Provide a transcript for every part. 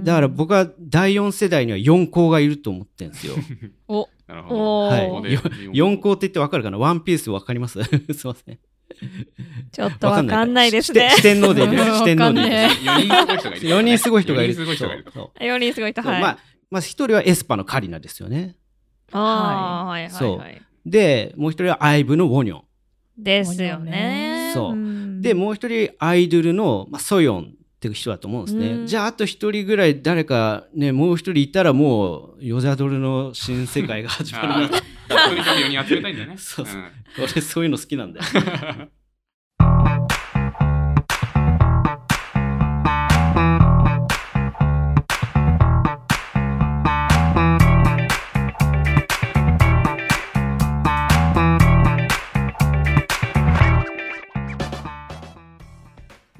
うんだから僕は第4世代には4校がいると思ってるんですよ。おなるほど。おはいーよ4校って言ってわかるかな？ワンピースわかります？すいません。ちょっとわかんないですね四。天王でいる。うん四天王でいる。4人すごい人がいる。4人すごい人がいる。四人すごい人がいる。そう4人すごい人、はい。まあ、まあ、1人はエスパのカリナですよね。ああ、はいはいそうはい。で、もう1人はアイブのウォニョン。ですよね。そうんで、もう1人アイドルの、まあ、ソヨンっていう人だと思うんですね。うんじゃあ、あと1人ぐらい誰かね、もう1人いたらもう、ヨジャドルの新世界が始まるな。あー とにかく4人集めたいんだよね。そうそうん俺そういうの好きなんだよ。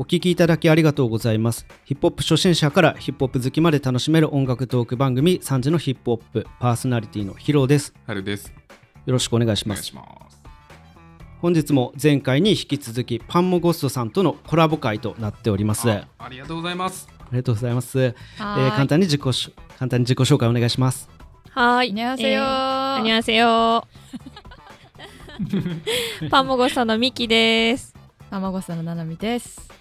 お聴きいただきありがとうございます。ヒップホップ初心者からヒップホップ好きまで楽しめる音楽トーク番組三時のヒップホップパーソナリティのヒロです。はるです。よろしくお願いしおま願いす。します。本日も前回に引き続きパンモゴストさんとのコラボ会となっております。あありがとうございます。ありがとうございます。えはー簡単に自己し簡単に自己紹介お願いします。はい。こんにちは。こんにちは。パンモゴストのミキです。パンモゴストのななみです。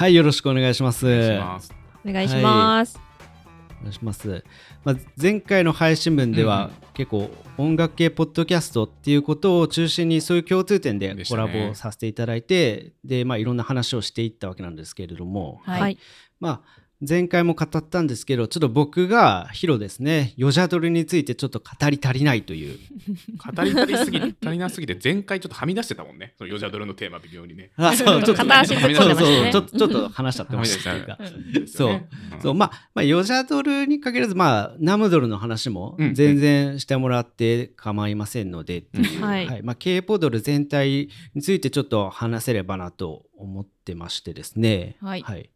はい、よろしくお願いします。お願いします。お願いします。お願いします。まあ、前回の配信分では、うん結構音楽系ポッドキャストっていうことを中心にそういう共通点でコラねボさせていただいて、で、まあ、いろんな話をしていったわけなんですけれども、はい。はい。まあ、前回も語ったんですけど、ちょっと僕がヒロですね、ヨジャドルについてちょっと語り足りないという。語り足りすぎて、足りなすぎて、前回ちょっとはみ出してたもんね。そのヨジャドルのテーマ微妙にね。あ、そう、ちょっと、片足突っ込んでましたね。そうそう、ちょっと、ちょっと話しちゃってましたっていうか。そう。そう、まあ、まあ、ヨジャドルに限らず、まあ、ナムドルの話もうん。全然してもらって構いませんのでっていう、うん。はい。まあ、K ポドル全体についてちょっと話せればなと思ってましてですね。はい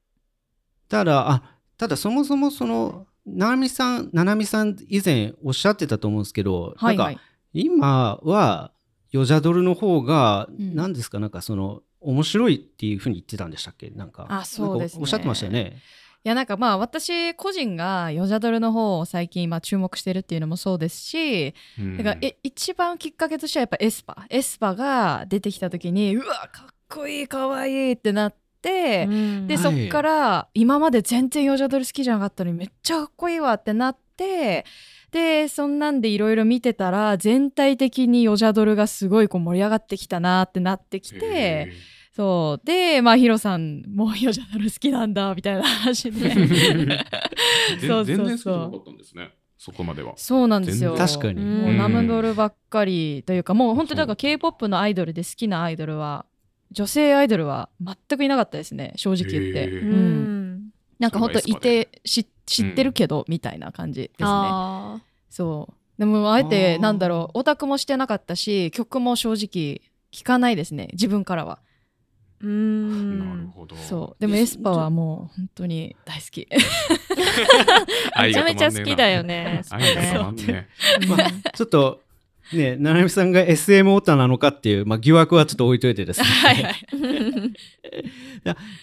ただ、あ、ただそもそもその、ななみさん、ななみさん以前おっしゃってたと思うんですけど、はい。なんか、今は、ヨジャドルの方が、うん何ですか、なんかその、面白いっていうふうに言ってたんでしたっけ？なんか。あそうですねおっしゃってましたよね。いやなんかまあ私個人がヨジャドルの方を最近まあ注目してるっていうのもそうですし、うんだからえ一番きっかけとしてはやっぱエスパエスパが出てきた時にうわかっこいいかわいいってなって、で、はい。そっから今まで全然ヨジャドル好きじゃなかったのにめっちゃかっこいいわってなってでそんなんでいろいろ見てたら全体的にヨジャドルがすごいこう盛り上がってきたなってなってきてへそう。でまあヒロさんもヨジャドル好きなんだみたいな話で。ーそうそうそう。全然好きじゃなかったんですね。そこまでは。そうなんですよ。確かに。もうナムドルばっかりというかもう本当にだから k p o p のアイドルで好きなアイドルは女性アイドルは全くいなかったですね正直言って。うん。なんか本当いそれがエスパでて知知ってるけど、みたいな感じですね。あそう。でもあえてなんだろうオタクもしてなかったし曲も正直聞かないですね自分からは。ーうなるん。ほど。そう。でもエスパはもう本当に大好き。めちゃめちゃ好きだよね。ね まあ、ちょっと、ね、ななみさんが SM オタなのかっていう、まあ、疑惑はちょっと置いといてですね。はいはい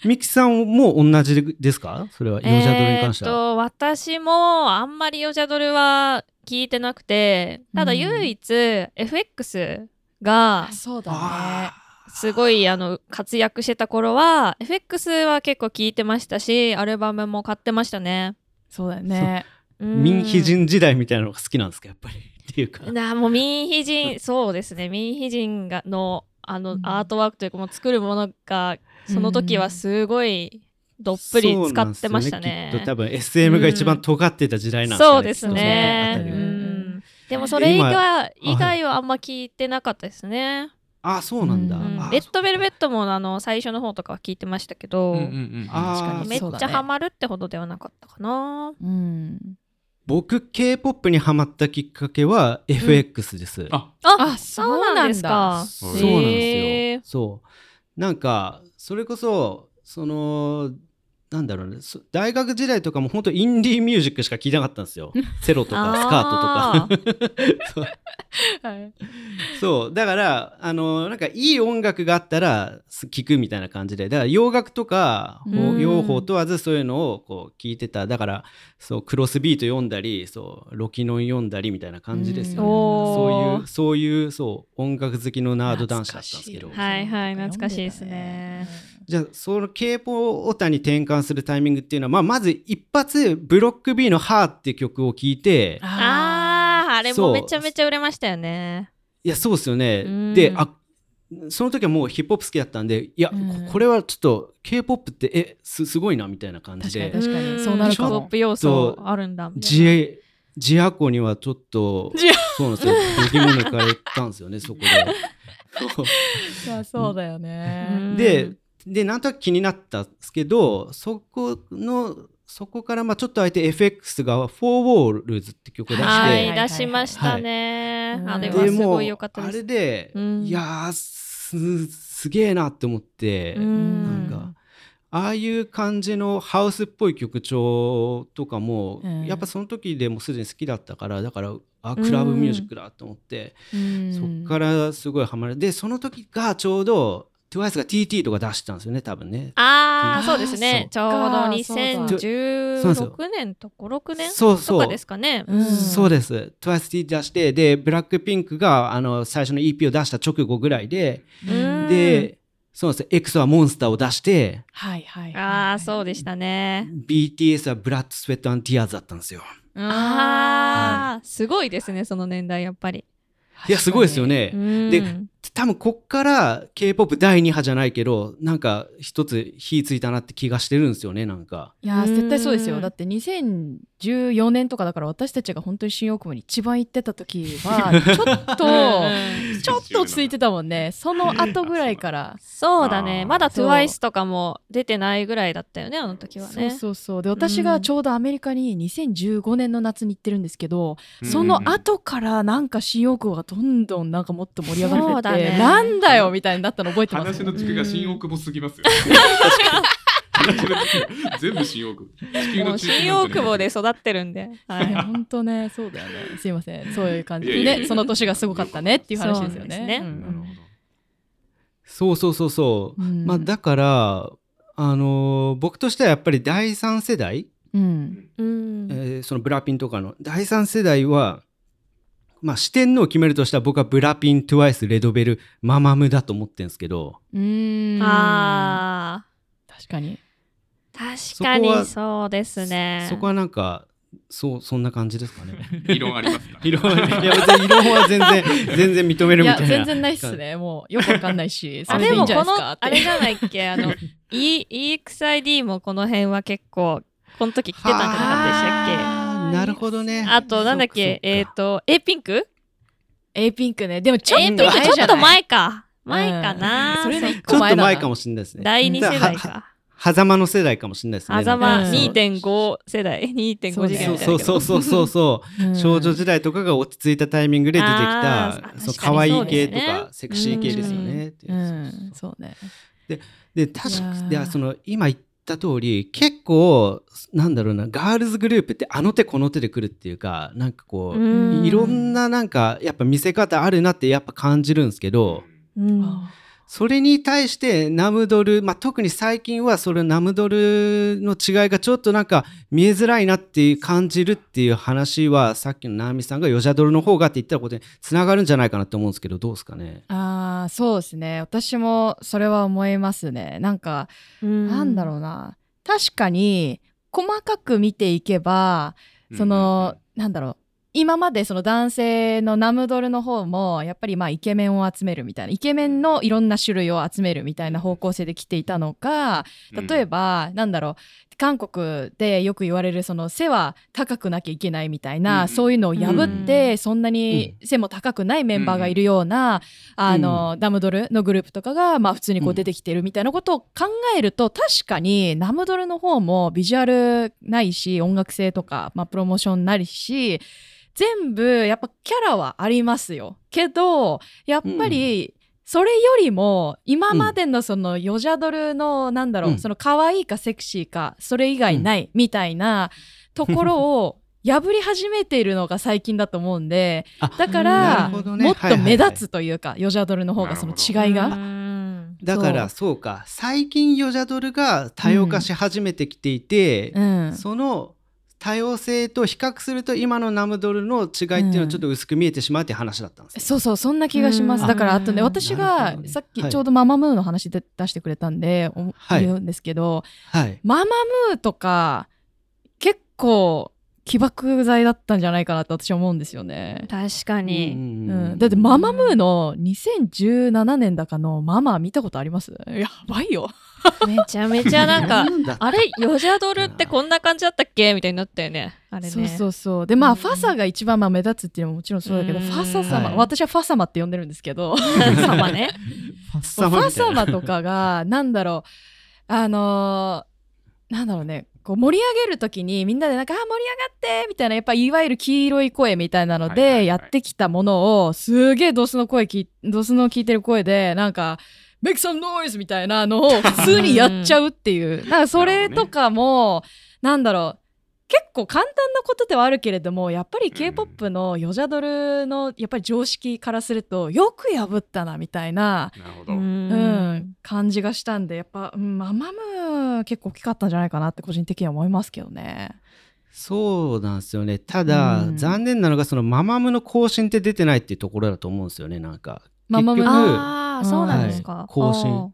ミキさんも同じですか？それは、ヨジャドルに関しては。えーっと私もあんまりヨジャドルは聞いてなくてただうん唯一 FX があそうだねあすごいあの活躍してた頃は FX は結構聞いてましたしアルバムも買ってましたね。そうだよね民妃人時代みたいなのが好きなんですか、やっぱり。っていうか。なもう民妃人 そうですね民妃人がのあの、うんアートワークというかもう作るものがその時はすごいどっぷり使ってましたね。そうなんですよきっと多分 SM が一番尖ってた時代なんですかね。そうですね。でもそれ以今外以外はあんま聞いてなかったですね。あ、そうなんだ。レッドベルベットもあの最初の方とかは聞いてましたけど、めっちゃハマるってほどではなかったかな。うん僕、K-POP にハマったきっかけは FX です。あ、ああそうなんですか。そうなんですよ。そう。なんか、それこそ、その、なんだろうね。そ大学時代とかも本当インディーミュージックしか聴いてなかったんですよ。セロとかスカートとか。そう。はい。そう。だからあのなんかいい音楽があったら聴くみたいな感じで。だから洋楽とかうん。洋法問わずそういうのをこう聞いてた。だからそうクロスビート読んだりそうロキノン読んだりみたいな感じですよね、そういうそういうそう音楽好きのナード男子だったんですけど。はいはい懐かしいですねじゃあその K-POP オタに転換するタイミングっていうのは、まあ、まず一発ブロック B の「ハーっていう曲を聴いてあーあれもめちゃめちゃ売れましたよね。いやそうですよね、うん。であその時はもうヒップホップ好きだったんでいや、うん。これはちょっと K-POP ってえすすごいなみたいな感じで。確かに確かに。んそうなるかも。ヒップホップ要素あるんだみたいな。ジジアコにはちょっとそうなんですよ。度肝抜かれたんですよねそこで。そう。そうだよね、うん。ででなんとなく気になったんですけどそこのそこからまあちょっと空いて FX が「フォーウォールズ」って曲を出して、はいはい出しましたね、はい。あれではすもごい良かったあです。れで、うん。いやーすすげえなって思って、うん。なんかああいう感じのハウスっぽい曲調とかも、うん。やっぱその時でもすでに好きだったからだからあクラブミュージックだと思って、うん。そっからすごいハマる。でその時がちょうど TWICE が TT とか出したんですよね多分ね。ああそうですね。ちょうどそうかそうだ2016年と56年そうそう。とかですかね。うん。そうです。TWICE 出してでブラックピンクがあの最初の EP を出した直後ぐらいで、うん。でそうです X はモンスターを出してはいはいはい。ああそうでしたね。BTS はブラッド・スウェット・アン・ティアーズだったんですよ。ああすごいですねその年代やっぱり。いやすごいですよね。うん。で多分こっから K-POP 第2波じゃないけどなんか一つ火ついたなって気がしてるんですよねなんか。いやー絶対そうですうんよ。だって2014年とかだから私たちが本当に新大久保に一番行ってた時は ちょっとうん。ちょっと落ち着いてたもんね。その後ぐらいから。そうだね。まだ TWICE とかも出てないぐらいだったよねあの時はそうねそうそう。で私がちょうどアメリカに2015年の夏に行ってるんですけど、うん。その後からなんか新大久保がどんどんなんかもっと盛り上がってね。なんだよみたいになったの覚えてます？話の軸が新大久保すぎますよ。全部新大久保。新大久保で育ってるんで、はい。本当ねそうだよね。すいません。そういう感じ。でいやいやいや。ねその年がすごかったねっていう話ですよね。そう。そうそうそうそう。うん。まあだからあのー僕としてはやっぱり第3世代、うん。うん。えーそのブラピンとかの第3世代はまあ四天王を決めるとしたら僕はブラピン、トゥワイス、レドベル、ママムだと思ってるんですけど。うーん。あ確かに。ー確かにそうですね。そこはなんかそうそんな感じですかね。異論ありますか？異論いや別に異論は全然 全然認めるいやみたいな。全然ないっすね。もうよくわかんないしそあれでいいんじゃでもこのないですか。って。あれじゃないっけ？あの、e、EXID もこの辺は結構この時来てたんじゃなかったでしたっあーなるほどね。けあとなんだっけ？えっ、とと A ピンク？A ピンクね。でもちょっと前ちょっと前か。前かな、うん。それの一ちょっ個前だなと前かもしれないですね。第2世代はか狭間の世代かもしれないですね。狭間うん。2.5世代。2.5次元みたいそうなそうそうそうそう。うん。少女時代とかが落ち着いたタイミングで出てきたそう可愛い系とかセクシー系ですよね。そうね。で確かその今言った通り結構なんだろうなガールズグループってあの手この手で来るっていうかなんかこう、うん。いろんななんかやっぱ見せ方あるなってやっぱ感じるんですけど、うん。あそれに対してナムドル、まあ、特に最近はそれナムドルの違いがちょっとなんか見えづらいなっていう感じるっていう話はさっきのナーミさんがヨジャドルの方がって言ったことにつながるんじゃないかなと思うんですけどどうですかね？あーそうですね。私もそれは思いますね。なんかなんだろうな。確かに細かく見ていけばその、なんだろう今までその男性のナムドルの方もやっぱりまあイケメンを集めるみたいなイケメンのいろんな種類を集めるみたいな方向性で来ていたのが例えば、なんだろう韓国でよく言われるその背は高くなきゃいけないみたいな、うん。そういうのを破って、そんなに背も高くないメンバーがいるような、あのナムドルのグループとかが、まあ、普通にこううん出てきてるみたいなことを考えると、確かにナムドルの方もビジュアルないし音楽性とか、まあ、プロモーションないし全部やっぱキャラはありますよ。けどやっぱり、それよりも今までのそのヨジャドルのなんだろう、うん。その可愛いかセクシーかそれ以外ないみたいな ところを破り始めているのが最近だと思うんであだかならね。もっと目立はいつというかヨジャドルの方がその違いなが。うん。だからそうか。最近ヨジャドルが多様化し始めてきていて、うん。その多様性と比較すると今のナムドルの違いっていうのはちょっと薄く見えてしまうっていう話だったんですよ、そうそうそんな気がします、うん。だからあとねあ私がさっきはい。ちょうどママムーの話で出してくれたんで、おはい。言うんですけどはい。ママムーとか結構起爆剤だったんじゃないかなと私は思うんですよね。確かに、うん、だってママムーの2017年だかのママ見たことあります？やばいよ。めちゃめちゃなんかあれヨジャドルってこんな感じだったっけ？みたいになったよね。あれね。そうそうそう。でまあ、うん。ファサが一番まあ目立つっていうのももちろんそうだけど、うん。ファサ様、はい。私はファサマって呼んでるんですけど。様ね。ファサマァみたいな。サマとかがなんだろう。あのーなんだろうね。こう盛り上げる時にみんなでなんか「あ盛り上がって!」みたいなやっぱいわゆる黄色い声みたいなのでやってきたものをすげえドスの声きドスの聞いてる声でなんか「Make some noise!」みたいなのを普通にやっちゃうっていう。かそれとかもなんだろう。結構簡単なことではあるけれどもやっぱりん k p o p のヨジャドルのやっぱり常識からするとよく破ったなみたいな、うん、感じがしたんでやっぱ、うん、ママム結構大きかったんじゃないかなって個人的には思いますけどね。そうなんですよね。ただ、うん。残念なのがそのママムの更新って出てないっていうところだと思うんですよねなんかママム結局ああそうなんですか、はい。更新。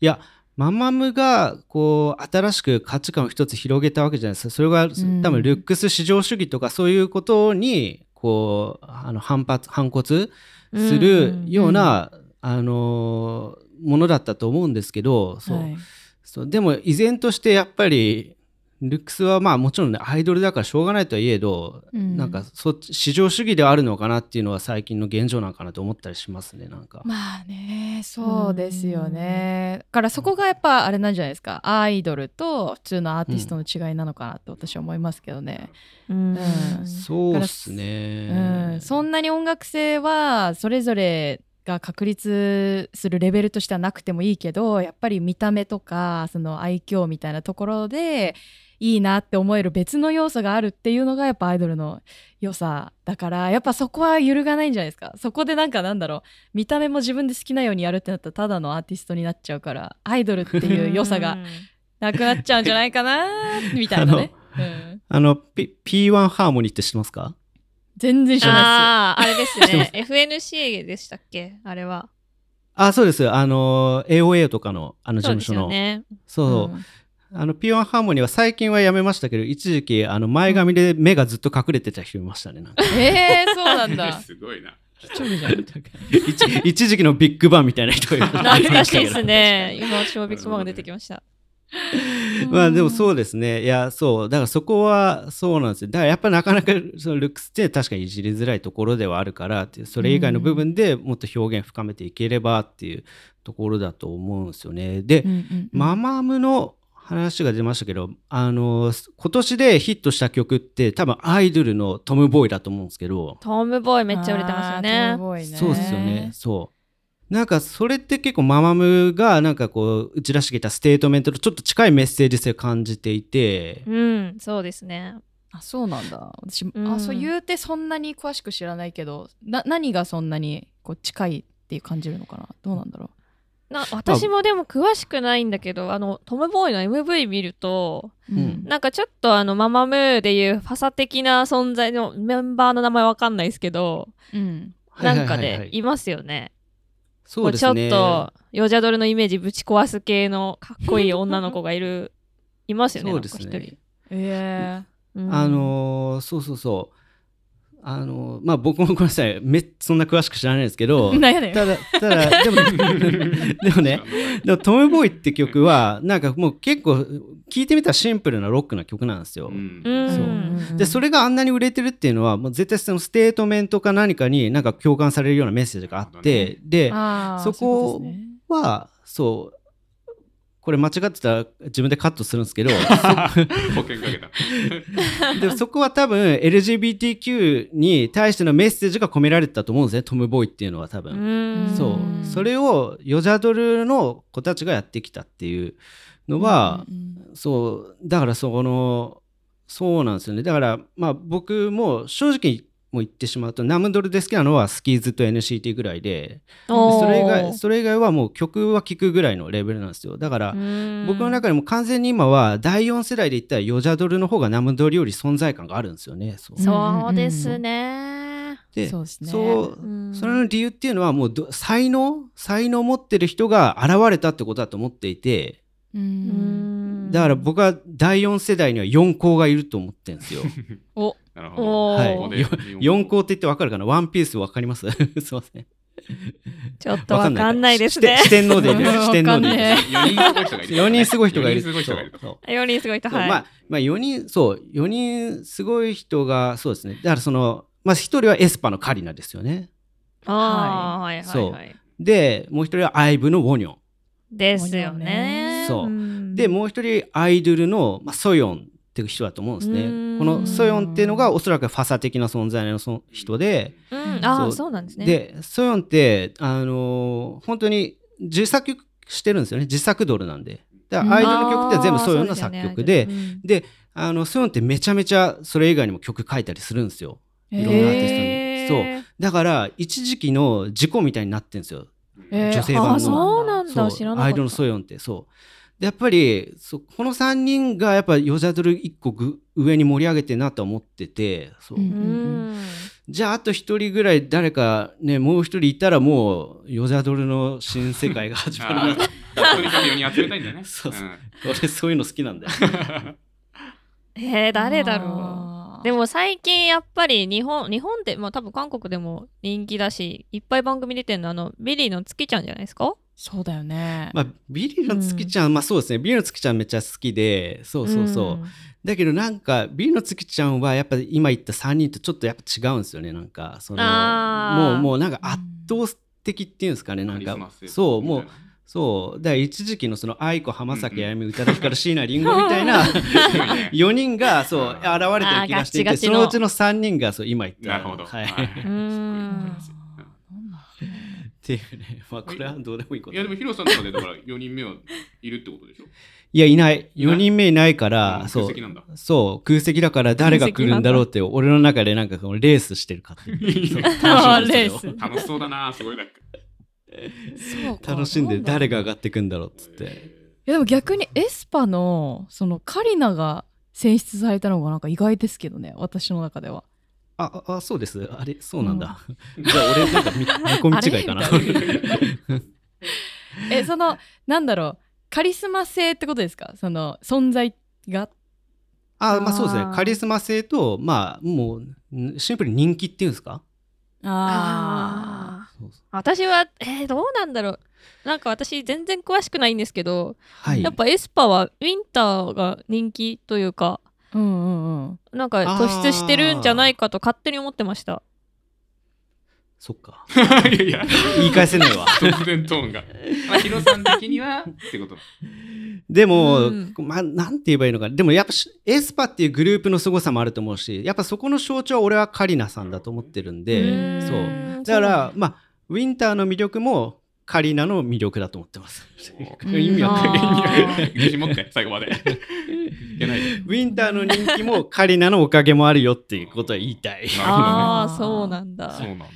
いやママムがこう新しく価値観を一つ広げたわけじゃないですか。それがん。多分ルックス至上主義とかそういうことにこうあの反発反骨するような、あのものだったと思うんですけどそう、はい。そう。でも依然としてやっぱりルックスはまあもちろんねアイドルだからしょうがないとはいえど、うんなんかそっち至上主義ではあるのかなっていうのは最近の現状なのかなと思ったりしますねなんか。まあねそうですよね。だからそこがやっぱあれなんじゃないですかアイドルと普通のアーティストの違いなのかなと私は思いますけどね。うんうんそうっすうね。ん、そんなに音楽性はそれぞれが確立するレベルとしてはなくてもいいけどやっぱり見た目とかその愛嬌みたいなところでいいなって思える別の要素があるっていうのがやっぱアイドルの良さだからやっぱそこは揺るがないんじゃないですか。そこでなんかなんだろう。見た目も自分で好きなようにやるってなったらただのアーティストになっちゃうからアイドルっていう良さが なくなっちゃうんじゃないかなみたいなね、うん、あの、P、P1 ハーモニーって知ってますか？全然知らないあああれですね。FNC でしたっけ？あれは。あ、そうです。あの、AOA とかのあの事そうです務所の。よねそう。です、あの P1 ハーモニーは最近はやめましたけど、一時期あの前髪で目がずっと隠れてた人いましたね。なんか。うん、えー、そうなんだ。すごいな。一時期のビッグバンみたいな人がいました懐かしいですね。今私もビッグバンが出てきましたまあでもそうですね。いや、そう。だからそこはそうなんですよ。だからやっぱなかなかそのルックスって確かにいじりづらいところではあるからっていう、それ以外の部分でもっと表現深めていければっていうところだと思うんですよね。で、うんうんうんママムの話が出ましたけど、あの、今年でヒットした曲って多分アイドルのトム・ボーイだと思うんですけど、TOMBOY めっちゃ売れてますよねムボーイねそうですよね。そう。なんかそれって結構ママムがなんかこう打ち出してきたステートメントとちょっと近いメッセージ性を感じていて、うんそうですね。あそうなんだ。私、うん。あそう言うてそんなに詳しく知らないけどな何がそんなにこう近いって感じるのかな？どうなんだろな私もでも詳しくないんだけどあの TOMBOY の MV 見るとう、うん。なんかちょっとあのママムーでいうファサ的な存在のメンバーの名前わかんないですけどうん。なんかはいはいはいはい。でいますよね。そうですね。ちょっとヨジャドルのイメージぶち壊す系のかっこいい女の子がいる いますよねそうですね。え人、うんあのーそうそうそう。あのーまあ僕もごめんなさい。めそんな詳しく知らないですけど。ただ、ただ、でも、でもね、でもトム・ボーイって曲は、なんかもう結構、聴いてみたらシンプルなロックな曲なんですよ。うん。うん。そう。でそれがあんなに売れてるっていうのはもう絶対そのステートメントか何かになんか共感されるようなメッセージがあって、であーそこはそうこれ間違ってたら自分でカットするんですけど。保険かけた。でそこは多分 LGBTQ に対してのメッセージが込められてたと思うんですね。トム・ボーイっていうのは多分。うん。そう。それをヨジャドルの子たちがやってきたっていうのは、うんうん。そう。だからそこのそうなんですよね。だからまあ僕も正直も言ってしまうとナムドルで好きなのはスキーズと NCT ぐらいでそれ以外それ以外はもう曲は聴くぐらいのレベルなんですよ。だからうん。僕の中でも完全に今は第4世代で言ったらヨジャドルの方がナムドルより存在感があるんですよね。そう。ですね。でそうですね。そううん。それの理由っていうのはもうど才能？才能を持ってる人が現れたってことだと思っていてだから僕は第4世代には4校がいると思ってるんですよ。おなるほど。はいここで4校って言ってわかるかな？ワンピースわかります？すいません。ちょっとわかんないですね四。天王でいる。うん四天王でいる。4人すごい人がいる。4人すごい人がいる。四人すごい人がいると。そう4人すごい人、はい。まあ、まあ4人、そう、4人すごい人が、そうですね。だからその、まず1人はエスパのカリナですよね。ああ、はいはいそうはい。で、もう1人はアイブのウォニョン。ですよね。そうんで、もう1人アイドルの、まあ、ソヨンっていう人だと思うんですねこのソヨンっていうのがおそらくファサ的な存在のそ人で、うん、ああ、そうなんですね。で、ソヨンって、あのー本当に自作してるんですよね。自作ドルなんで。だからアイドルの曲って全部ソヨンの作曲で、であのソヨンってめちゃめちゃそれ以外にも曲書いたりするんですよ。いろんなアーティストに。そう。だから一時期の事故みたいになってんですよ。えー女性版のあそうなんだアイドルのソヨンってそう。でやっぱりそこの3人がやっぱヨジャドル1個ぐ上に盛り上げてるなと思っててそう。じゃああと1人ぐらい誰かねもう1人いたらもうヨジャドルの新世界が始まるなとにかく4人集めたいんだよね。そうそうん俺そういうの好きなんだよ。えー、誰だろう。でも最近やっぱり日本、日本で、まあ多分韓国でも人気だし、いっぱい番組出てるのあの、 Billlie のツキちゃんじゃないですか？そうだよね。まあ、 Billlie のツキちゃん、まあそうですね。 Billlie のツキちゃんめっちゃ好きでそうそうそう、だけどなんか Billlie のツキちゃんはやっぱ今言った3人とちょっとやっぱ違うんですよね。なんかそのもうもうなんか圧倒的っていうんですかね。なんかカリスマ性そうもうそう。だから一時期のその愛子浜崎あゆみ宇多田ヒカル椎名林檎みたいなすごいね4人がそう現れてる気がしていてあーガチガチの。そのうちの3人がそう今言った。なるほど。はい、はいていうね。まあこれはどうでもいいこと。いやでもヒロさんの中でだから4人目はいるってことでしょ？いやいない。いない？4人目いないから、うんそう。空席なんだ。そう。空席だから誰が来るんだろうって俺の中でなんかこのレースしてるかっ ていう楽しそうだなすごいなんか。楽しんで誰が上がってくんだろうっつって。いやでも逆にエスパのそのカリナが選出されたのがなんか意外ですけどね私の中では。あああそうです。あれそうなんだ、じゃあ俺なんか見 見込み違いかな。えそのなんだろう。カリスマ性ってことですか？その存在が？あまあそうですね。カリスマ性とまあもうんシンプルに人気っていうんですか？ああ。私は、えー、どうなんだろう。なんか私全然詳しくないんですけど、はい。やっぱエスパはウィンターが人気というか、うんうんうん。なんか突出してるんじゃないかと勝手に思ってました。そっか いやいや、言い返せないわ突然トーンが。まあヒロさん的にはってこと。でも、うんまあ、なんて言えばいいのかな。でもやっぱしエスパっていうグループの凄さもあると思うし、やっぱそこの象徴は俺はカリナさんだと思ってるんで、そう。だから、まあ、ウィンターの魅力もカリナの魅力だと思ってます。う ん意味わかんない。最後まで。いけないで。ウィンターの人気もカリナのおかげもあるよっていうことは言いたい。ああ、そうなんだ。そうなんだ。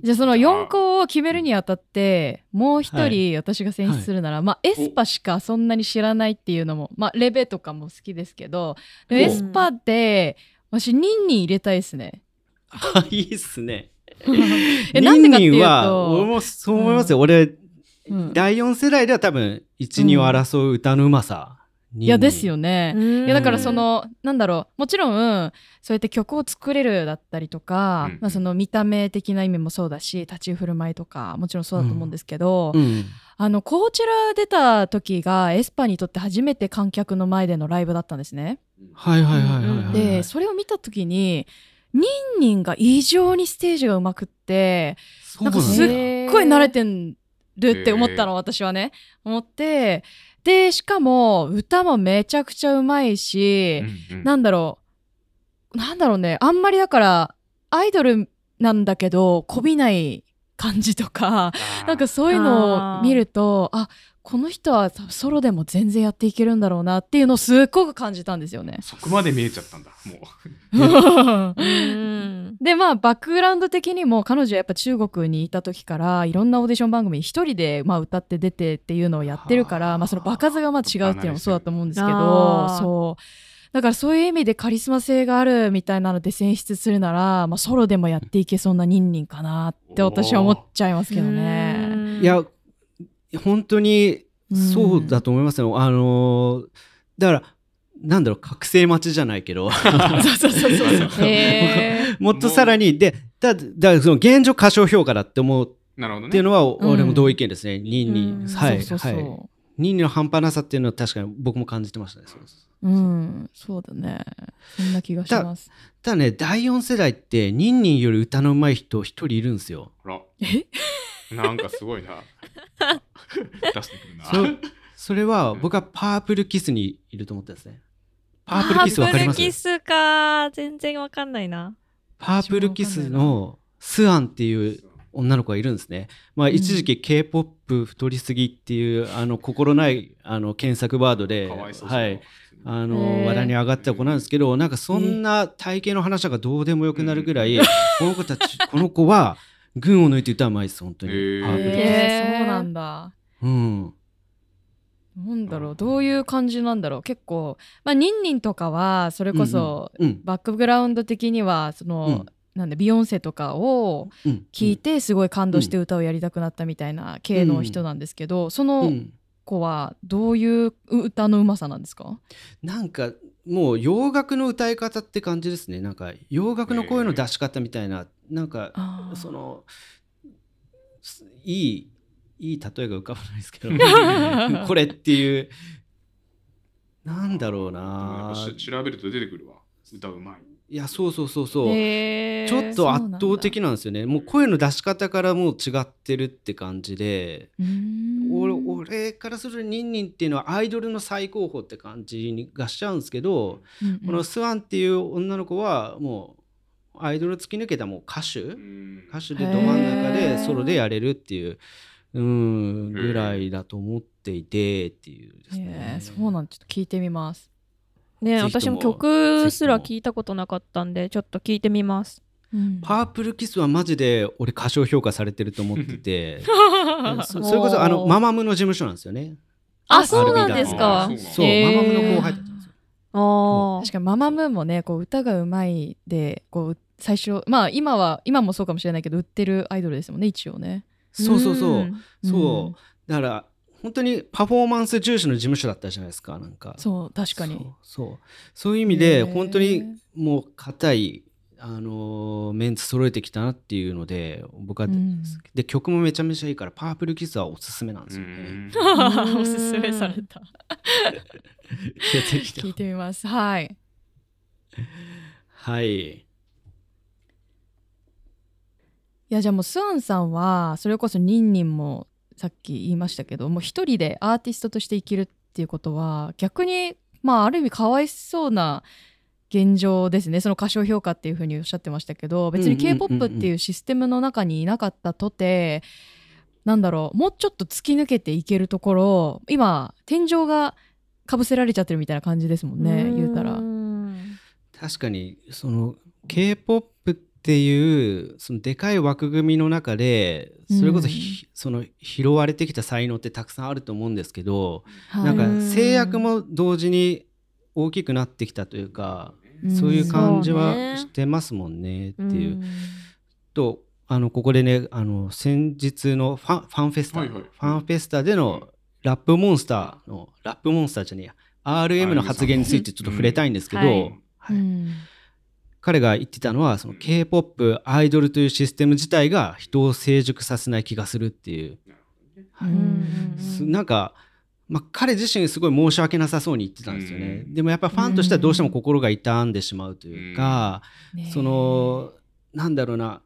じゃあその四皇を決めるにあたってもう一は人私が選出するなら、まあ aespa しかそんなに知らないっていうのもまあレベとかも好きですけど aespa で私ニンニン入れたいですね。あいいっすね。えなんでかっていうニンニンはと俺もそう思いますよ。俺、うん第4世代では多分1、2を争う歌のうまさ。いやですよね。いいやだからそのなんだろうもちろんそうやって曲を作れるだったりとか、うんまあ、その見た目的な意味もそうだし立ち居振る舞いとかもちろんそうだと思うんですけど、うん。あのこちら出た時がエスパにとって初めて観客の前でのライブだったんですね。はいはいはいはいはい、はい。でそれを見た時にニンニンが異常にステージがうまくってなんかすっごい慣れてるって思ったの、私はね思ってでしかも歌もめちゃくちゃうまいし、うんうん。なんだろう。なんだろうね。あんまりだからアイドルなんだけどこびない感じとかなんかそういうのを見るとあこの人はソロでも全然やっていけるんだろうなっていうのをすっごく感じたんですよね。そこまで見えちゃったんだ。もう。うん。でまあバックグラウンド的にも彼女はやっぱ中国にいた時からいろんなオーディション番組に一人でまあ歌って出てっていうのをやってるから、はあまあ、その場数がまあ違うっていうのもそうだと思うんですけどそう。だからそういう意味でカリスマ性があるみたいなので選出するなら、まあ、ソロでもやっていけそうなニンニンかなって私は思っちゃいますけどね。いや本当にそうだと思いますよ。あのーだからなんだろう覚醒待ちじゃないけど そうそうそうそう へもっとさらにでだだからその現状過小評価だって思うなるほどねっていうのはうん俺も同意見ですね。ニンニうんンはいそうそうそうはい。ニンニンの半端なさっていうのは確かに僕も感じてましたね。そうですうん、そうだね。そんな気がします。ただね第4世代ってニンニンより歌の上手い人一人いるんですよ。え？なんかすごいな。出してくるなそそれは僕はパープルキスにいると思ったんですね。パープルキスわかります？パープルキスか。全然わかんないな。パープルキスのスアンっていう女の子がいるんですね。まあ、ん。一時期 K-POP 太りすぎっていうあの心ないあの検索ワードで、はい、あへのー。話題に上がった子なんですけど、なんかそんな体型の話がどうでもよくなるぐらい、この子たち、この子は群を抜いて歌うまいです、本当に。へえーそうなんだ。うん。なんだろうどういう感じなんだろう結構まあニンニンとかはそれこそ、うん。バックグラウンド的にはその、うんなんだビヨンセとかをうん。聞いてすごい感動して歌をやりたくなったみたいな系の人なんですけど、そうん、うのん。子はどういう歌のうまさなんですか、なんかもう洋楽の歌い方って感じですね。なんか洋楽の声の出し方みたいな、なんかそのすいいいい例えが浮かばないですけど これっていうなんだろうやな調べると出てくるわ。歌うまいいやそうそうそうそう、ちょっと圧倒的なんですよね。もう声の出し方からもう違ってるって感じで、俺俺からするとニンニンっていうのはアイドルの最高峰って感じがしちゃうんですけど、うんうん。このスワンっていう女の子はもうアイドル突き抜けたもう歌手、うん。歌手でど真ん中でソロでやれるっていううんぐらいだと思っていてっていうですへねえ。そうなんちょっと聞いてみます。ね私も曲すら聞いたことなかったんでちょっと聞いてみます。うん。パープルキスはマジで俺過小評価されてると思ってて。そそれこそあのママムの事務所なんですよね。あそうなんですあか。そう。ママムの後輩だったんですよ。あー。確かにママムーンもねこう歌がうまいでこう最初まあ今は今もそうかもしれないけど売ってるアイドルですもんね一応ね。そうそうそう。ん。そう。だから本当にパフォーマンス重視の事務所だったじゃないですかなんか。そう確かにそうそうそういう意味で本当にもう硬いあのーメンツ揃えてきたなっていうので僕は、うんで曲もめちゃめちゃいいからパープルキスはおすすめなんですよね。うん おすすめされた。聞いてみます。はい。はい。いやじゃあもうスワンさんはそれこそニンニンもさっき言いましたけどもう一人でアーティストとして生きるっていうことは逆にまあある意味かわいそうな現状ですね。その過小評価っていうふうにおっしゃってましたけど別に k p o p っていうシステムの中にいなかったとてなんだろうもうちょっと突き抜けていけるところ今天井がかぶせられちゃってるみたいな感じですもんね言うたら。ん。確かにその K-POP っていうそのでかい枠組みの中でそれこそひ、その拾われてきた才能ってたくさんあると思うんですけど、はい。なんかうん制約も同時に大きくなってきたというか、うん。そういう感じはしてますもんねっていう。ん。とあのここでねあの先日のファンファンフェスタ、はいはい。ファンフェスタでのラップモンスターのラップモンスターじゃねえや RM の発言についてちょっと触れたいんですけど、うんはい。はい。うん彼が言ってたのはその K-POP アイドルというシステム自体が人を成熟させない気がするっていう、はい。なんか、まあ、彼自身すごい申し訳なさそうに言ってたんですよね、うんでもやっぱファンとしてはどうしても心が傷んでしまうというか、ねそのなんだろうな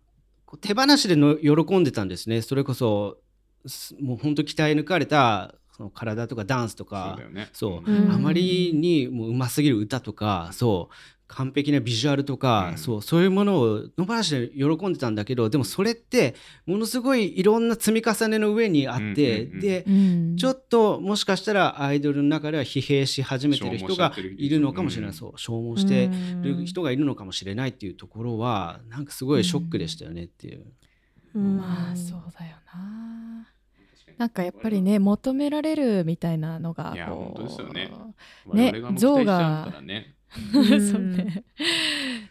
こう手放しでの喜んでたんですね。それこそすもう本当鍛え抜かれたそその体とかダンスとそうかだよね。そう。うん。あまりにもううますぎる歌とかそう完璧なビジュアルとか、うん。そうそういうものを野放しで喜んでたんだけどでもそれってものすごいいろんな積み重ねの上にあって、うんうんうん。でうん。ちょっともしかしたらアイドルの中では疲弊し始めてる人がいるのかもしれない、うん。そう消耗してる人がいるのかもしれないっていうところはなんかすごいショックでしたよねっていう。うん。まあそうだよな。なんかやっぱりね求められるみたいなのがいやこう本当ですよね。ね我々が そうね。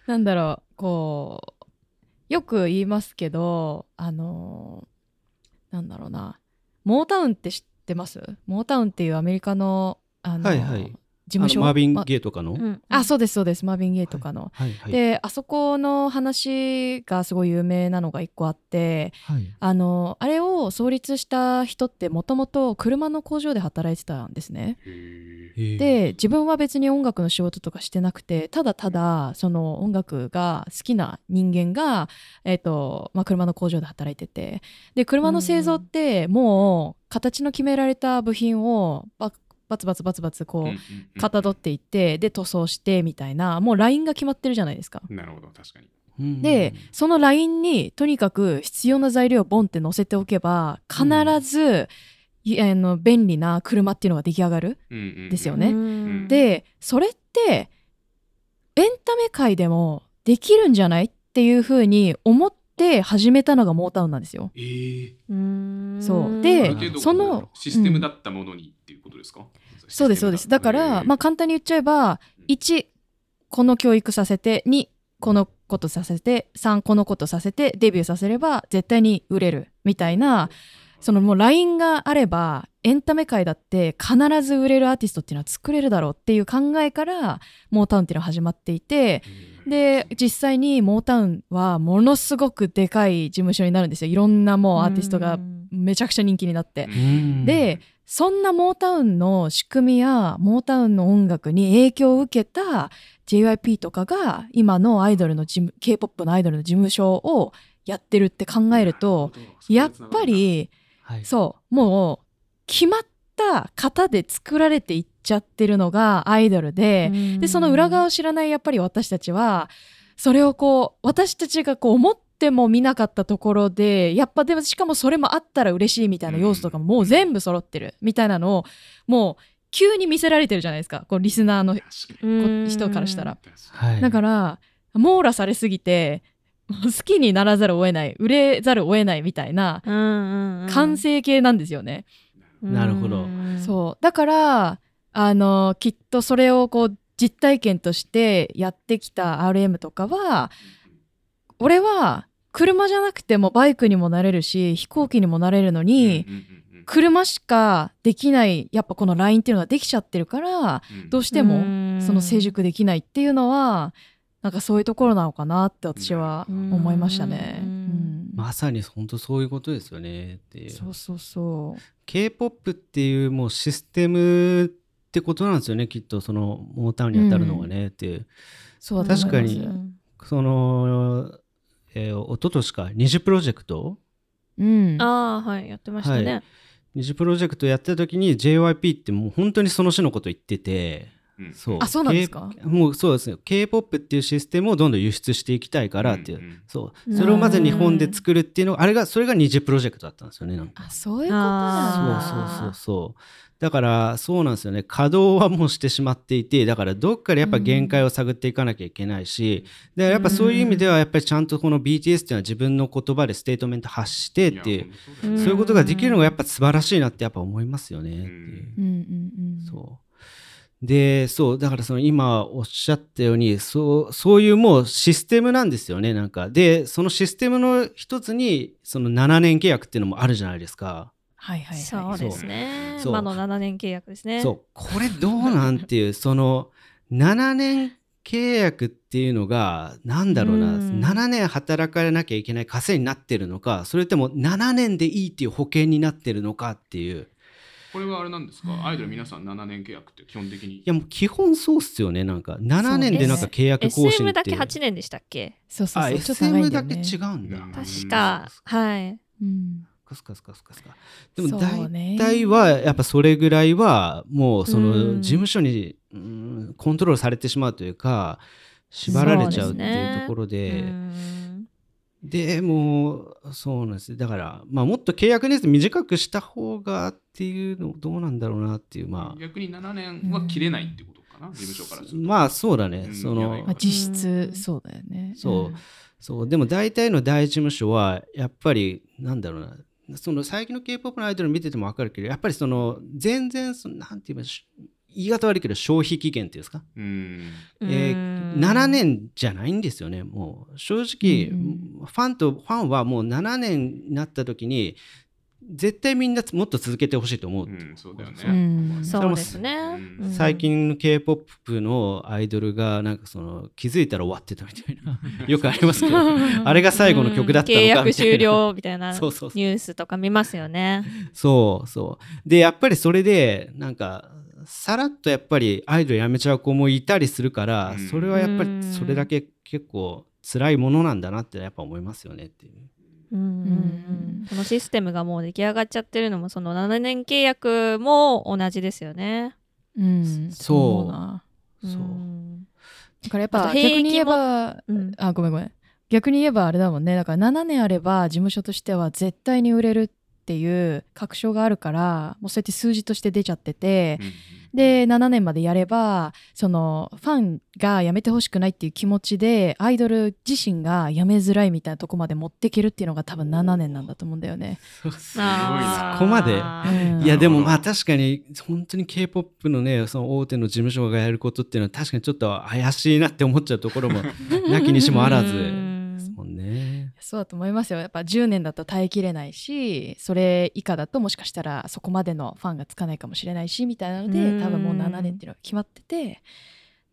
なんだろう、こう、よく言いますけど、あの、なんだろうな、モータウンって知ってます？モータウンっていうアメリカの、あの、はいはい事務所マービン・まゲイとかの、うん。あ、そうです、そうです、マービン・ゲイとかの。はいはいで、あそこの話がすごい有名なのが一個あって、はい。あの、あれを創立した人ってもともと車の工場で働いてたんですね。で自分は別に音楽の仕事とかしてなくてただただその音楽が好きな人間が、えーとまあ、車の工場で働いてて。で車の製造ってもう形の決められた部品をババツバツバツバツこうんうんううん。かたどっていってで塗装してみたいなもうラインが決まってるじゃないですか。なるほど確かに。うんでそのラインにとにかく必要な材料をボンって載せておけば必ず、いあの便利な車っていうのが出来上がる。うんうんうん。ですよね。うん。でそれってエンタメ界でもできるんじゃないっていうふうに思って始めたのがモータウンなんですよ。えー。そう。でそのシステムだったものにうことですか？そうですそうです。だから、まあ、簡単に言っちゃえば1この教育させて2このことさせて3このことさせてデビューさせれば絶対に売れるみたいなそのもうラインがあればエンタメ界だって必ず売れるアーティストっていうのは作れるだろうっていう考えからモータウンっていうのは始まっていてで実際にモータウンはものすごくでかい事務所になるんですよ。いろんなもうアーティストがめちゃくちゃ人気になって。うん。でそんなモータウンの仕組みやモータウンの音楽に影響を受けた JYP とかが今のアイドルの K-POP のアイドルの事務所をやってるって考えるとやっぱりはい。そうもう決まった型で作られていっちゃってるのがアイドルで、でその裏側を知らないやっぱり私たちはそれをこう私たちがこう思っても見なかったところでやっぱでもしかもそれもあったら嬉しいみたいな要素とかももう全部揃ってるみたいなのをもう急に見せられてるじゃないですかこうリスナーの人からしたら。はい。だから網羅されすぎてもう好きにならざるを得ない売れざるを得ないみたいな完成形なんですよね。なるほど。うん。そう。だからあのきっとそれをこう実体験としてやってきた RM とかは俺は車じゃなくてもバイクにもなれるし飛行機にもなれるのに、車しかできないやっぱこのラインっていうのができちゃってるからどうしてもその成熟できないっていうのはなんかそういうところなのかなって私は思いましたね。うん。うん。まさに本当そういうことですよねっていう。そうそうそう。K-POP っていうもうシステムってことなんですよねきっとそのモータウンに当たるのがねっていう、そう確かにその、えー、一昨年か二次プロジェクト？うん。ああはいやってましたね、二次プロジェクトやってた時に JYP ってもう本当にその種のこと言っててそう。あそうなんですか？K- もうそうですよ K-POP っていうシステムをどんどん輸出していきたいからっていう、うんうん。そう。それをまず日本で作るっていうのがあれがそれが二次プロジェクトだったんですよねなんか。あそういうことなんだ。そうそうそうそうだからそうなんですよね稼働はもうしてしまっていてだからどっかでやっぱ限界を探っていかなきゃいけないし、でやっぱそういう意味ではやっぱりちゃんとこの BTS っていうのは自分の言葉でステートメント発してっていううんそういうことができるのがやっぱ素晴らしいなってやっぱ思いますよねっていう。うんうんうん。そうでそうだからその今おっしゃったようにそうそういうもうシステムなんですよねなんかでそのシステムの一つにその7年契約っていうのもあるじゃないですか。はいはいはい。そうですね。そう。今の7年契約ですね。そう。これどうなんていうその7年契約っていうのがなんだろうな、うん。7年働かれなきゃいけない稼いになってるのかそれとも7年でいいっていう保険になってるのかっていう。これはあれなんですか？アイドル皆さん7年契約って基本的に。いやもう基本そうっすよねなんか。7年でなんか契約更新って SM だけ8年でしたっけ？そうそうあそう。SM んだけ違うんだ、うん。確かはい。うんかそっかそっかそっかそっか。でも大ね体はやっぱそれぐらいはもうそうんの事務所にうんコントロールされてしまうというか縛られちゃうっていうところで。うんでもうそうなんです。だからまあもっと契約年数短くした方がっていうのどうなんだろうなっていうまあ。逆に7年は切れないってことかな、事務所からすると。まあそうだね、うんそのまあ、実質うんそうだよね。そうそう。でも大体の大事務所はやっぱりなんだろうなその最近の K-POP のアイドル見てても分かるけどやっぱりその全然そのなんて言いましょう言い方悪いけど消費期限っていうんですか、うん。えー7年じゃないんですよねもう。正直、うんファンとファンはもう7年になった時に絶対みんなもっと続けてほしいと思う、うん、そうだよね。うん。そうですね。最近の K-POP のアイドルがなんかその気づいたら終わってたみたいな。よくありますけど。あれが最後の曲だったのかみたいな。契約終了みたいなニュースとか見ますよね。そうそう。でやっぱりそれでなんかさらっとやっぱりアイドル辞めちゃう子もいたりするから、うん。それはやっぱりそれだけ結構辛いものなんだなってやっぱ思いますよねっていう。うんこのシステムがもう出来上がっちゃってるのもその7年契約も同じですよね。うん、そう。そうだな。そう。うん。だからやっぱ逆に言えばうん。あごめんごめん。逆に言えばあれだもんね。だから7年あれば事務所としては絶対に売れるっていう確証があるからもうそうやって数字として出ちゃってて、うんで7年までやればそのファンが辞めてほしくないっていう気持ちでアイドル自身が辞めづらいみたいなとこまで持っていけるっていうのが多分7年なんだと思うんだよね。すごいな。そこまで。うん。いやでもまあ確かに本当に K-POP のねその大手の事務所がやることっていうのは確かにちょっと怪しいなって思っちゃうところもなきにしもあらずうんですもんね。そうだと思いますよやっぱ10年だと耐えきれないしそれ以下だともしかしたらそこまでのファンがつかないかもしれないしみたいなのでうん多分もう7年っていうのが決まってて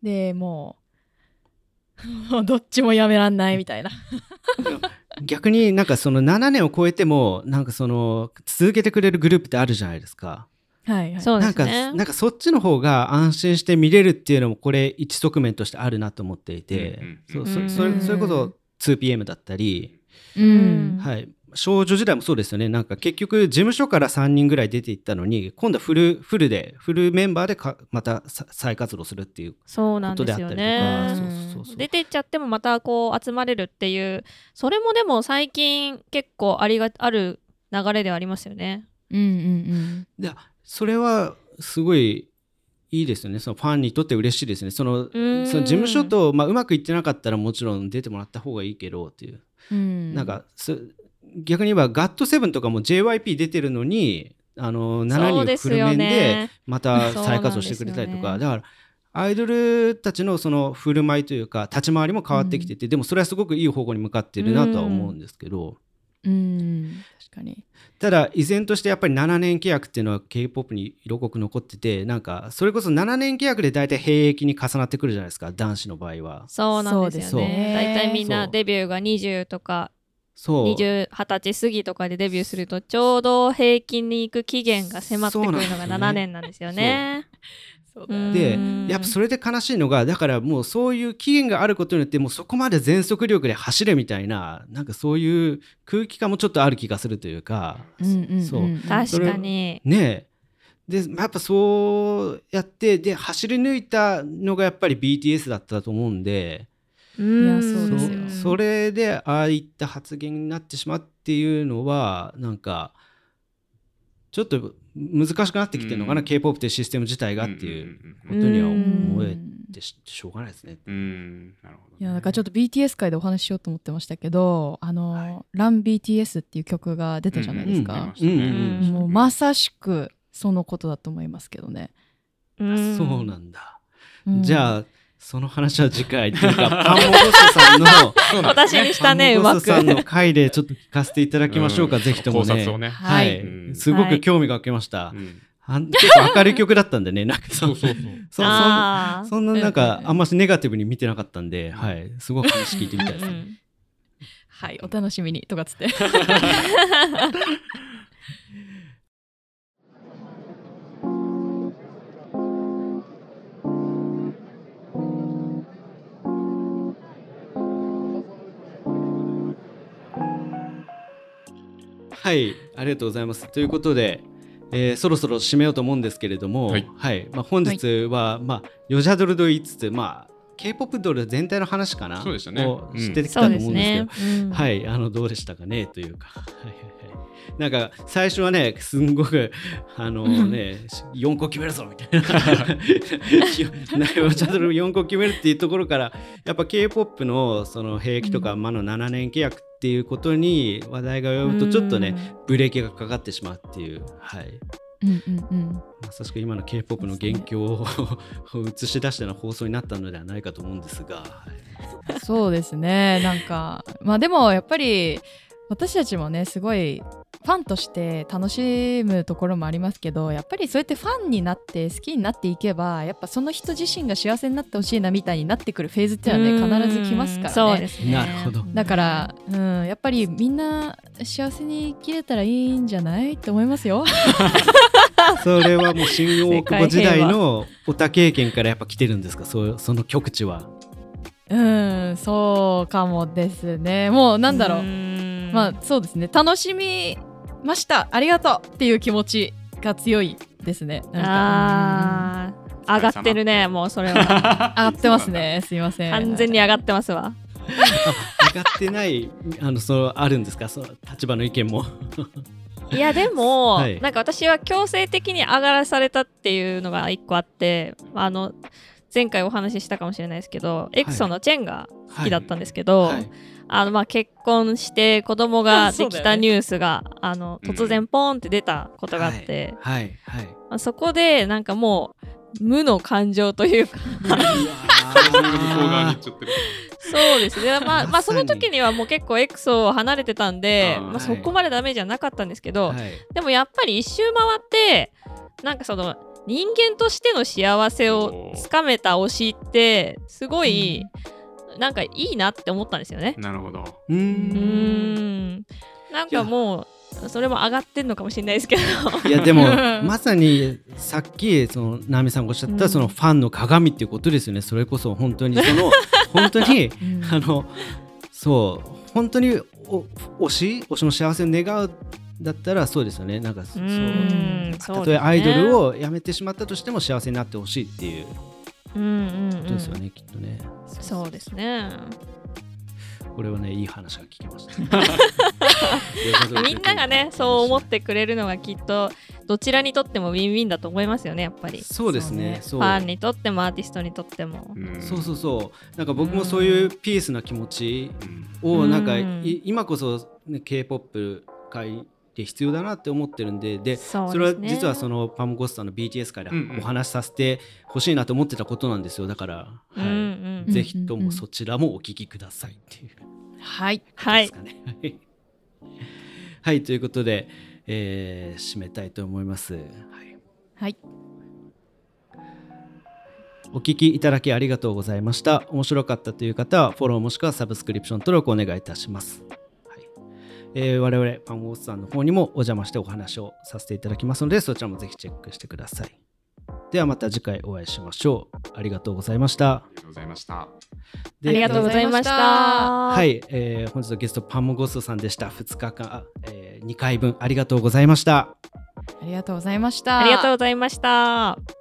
でもう もうどっちもやめらんないみたいな。逆になんかその7年を超えてもなんかその続けてくれるグループってあるじゃないですか。はいはい、そうでなんね。なんかそっちの方が安心して見れるっていうのもこれ一側面としてあるなと思っていて、うんそううんそそれそれこそ 2PM だったり、うん。はい、少女時代もそうですよね。なんか結局事務所から3人ぐらい出ていったのに今度はフルフルでフルメンバーでかまたさ再活動するっていうことであったりとか。出てっちゃってもまたこう集まれるっていうそれもでも最近結構ありがある流れではありますよね。うんうんでそれはすごいいいですよね。そのファンにとって嬉しいですね。そのそん。の事務所と、まあ、うまくいってなかったらもちろん出てもらった方がいいけどっていううん。うんなんかす逆に言えばガットセブンとかも JYP 出てるのにあのそう7人フル面でね。また再活動してくれたりとか、そうなんですだからアイドルたちのその振る舞いというか立ち回りも変わってきてて、でもそれはすごくいい方向に向かってるなとは思うんですけど、うん。確かにただ依然としてやっぱり7年契約っていうのは K-POP に色濃く残っててなんかそれこそ7年契約で大体兵役に重なってくるじゃないですか男子の場合は。そうなんですよね。ね大体みんなデビューが20とかそう20 20歳過ぎとかでデビューするとちょうど平均に行く期限が迫ってくるのがそうなんですよね7年なんですよね。でうん。やっぱそれで悲しいのがだからもうそういう期限があることによってもうそこまで全速力で走れみたいななんかそういう空気感もちょっとある気がするというか、うんうんうん。そう。確かに。ねえ。でやっぱそうやってで走り抜いたのがやっぱり BTS だったと思うんでうん。いやそうですよ。そそれでああいった発言になってしまうっていうのはなんかちょっと難しくなってきてるのかな、うん。K-POP っていうシステム自体がっていうことにはうん思えてししょうがないですね。うん。うん。なるほどね。いやなんかちょっと BTS 界でお話ししようと思ってましたけど「あの、ラン BTS」っていう曲が出たじゃないですか、もうまさしくそのことだと思いますけどね、うん。そうなんだ。うん。じゃあその話は次回っていうか。パンモゴスさんのそうなんです私にしたね、うまくパンモゴス。さんの回でちょっと聞かせていただきましょうか、ん。ぜひともね。考察をね。ははい。すごく興味が湧きました。結構明るい曲だったんでね、なんかそそううそう。そんななんかうんあんましネガティブに見てなかったんで、はい、すごく話聞いてみたいです。はいお楽しみにとかつって はい、ありがとうございます。ということで、えーそろそろ締めようと思うんですけれども、ははい。いまあ、本日は、まあ、ヨジャドルと言いつつ、まあ、K-POP ドル全体の話かな？そうでしたね。をてきたと思うんですけどね。うん。はい、あのどうでしたかね？というか。はいはいはい。なんか最初はねすんごくあの ね4個決めるぞみたいな。ヨジャドル4個決めるっていうところからやっぱ K-POP のその兵役とか、まあの7年契約っていうことに話題が及ぶとちょっとね、ブレーキがかかってしまうっていう、はい、うんうんうん。まさしく今の K-POP の元凶を 映し出したような放送になったのではないかと思うんですが、はい。そうですね。なんかまあでもやっぱり私たちもねすごいファンとして楽しむところもありますけどやっぱりそうやってファンになって好きになっていけばやっぱその人自身が幸せになってほしいなみたいになってくるフェーズっていうのはね必ず来ますからね。そうですね。なるほどだから、うん、やっぱりみんな幸せに生きれたらいいんじゃないって思いますよ。それはもう新大久保時代のオタ経験からやっぱ来てるんですか？そうその極地は。うん、そうかもですね。もうなんだろう。んまあそうですね。楽しみました。ありがとうっていう気持ちが強いですね。なんかあー上がってるね、もうそれは。う ん上がってますね。すいません。完全に上がってますわ。上がってないあのそうあるんですか？その立場の意見も。いやでも、はいなんか私は強制的に上がらされたっていうのが一個あってあの前回お話ししたかもしれないですけど、エクソのチェンが好きだったんですけど、はいあのまあ結婚して子供が できたニュースが、あのうん。突然ポンって出たことがあって、はい。はい。まあそこでなんかもう無の感情というか。そうですね。まあ、まあその時にはもう結構エクソを離れてたんでまあ、そこまでダメじゃなかったんですけど、はい。でもやっぱり一周回ってなんかその人間としての幸せをつかめた推しってすごい、なんかいいなって思ったんですよね。なるほど。うー。うん。ーん。なんかもうそれも上がってんのかもしれないですけど。いやでも まさにさっきその直美さんがおっしゃった、うん。そのファンの鏡っていうことですよね。それこそ本当にその 本当にうん。あのそう本当にお推し推しの幸せを願うだったらそうですよね。なんかそうたとえアイドルををやめてしまったとしても幸せになってほしいっていううんうんことですよね、きっとね。そうですね。これはねいい話が聞きました。みんながねそう思ってくれるのがきっとどちらにとってもウィンウィンだと思いますよねやっぱり。そうですね。ファンにとってもアーティストにとっても。うん。そうそうそう。なんか僕もそういうピースな気持ちうん。をなんか今こそ、ね、K-POP 界で必要だなって思ってるんででそれは実はそのパムゴスさんの BTS 界でうんうんお話しさせてほしいなと思ってたことなんですよだから、うんはいうんぜひともそちらもお聞きくださいっていうはい。はいですかね。はい、はい、ということで、えー締めたいと思います。はいはい。お聞きいただきありがとうございました。面白かったという方はフォローもしくはサブスクリプション登録お願いいたします。はいえー我々パンゴースさんの方にもお邪魔してお話をさせていただきますのでそちらもぜひチェックしてください。ではまた次回お会いしましょう。ありがとうございました。ありがとうございました。でありがとうございましたはい、えー本日のゲストパンモゴストさんでした。2日間、あえ2回分ありがとうございました。ありがとうございました。ありがとうございました。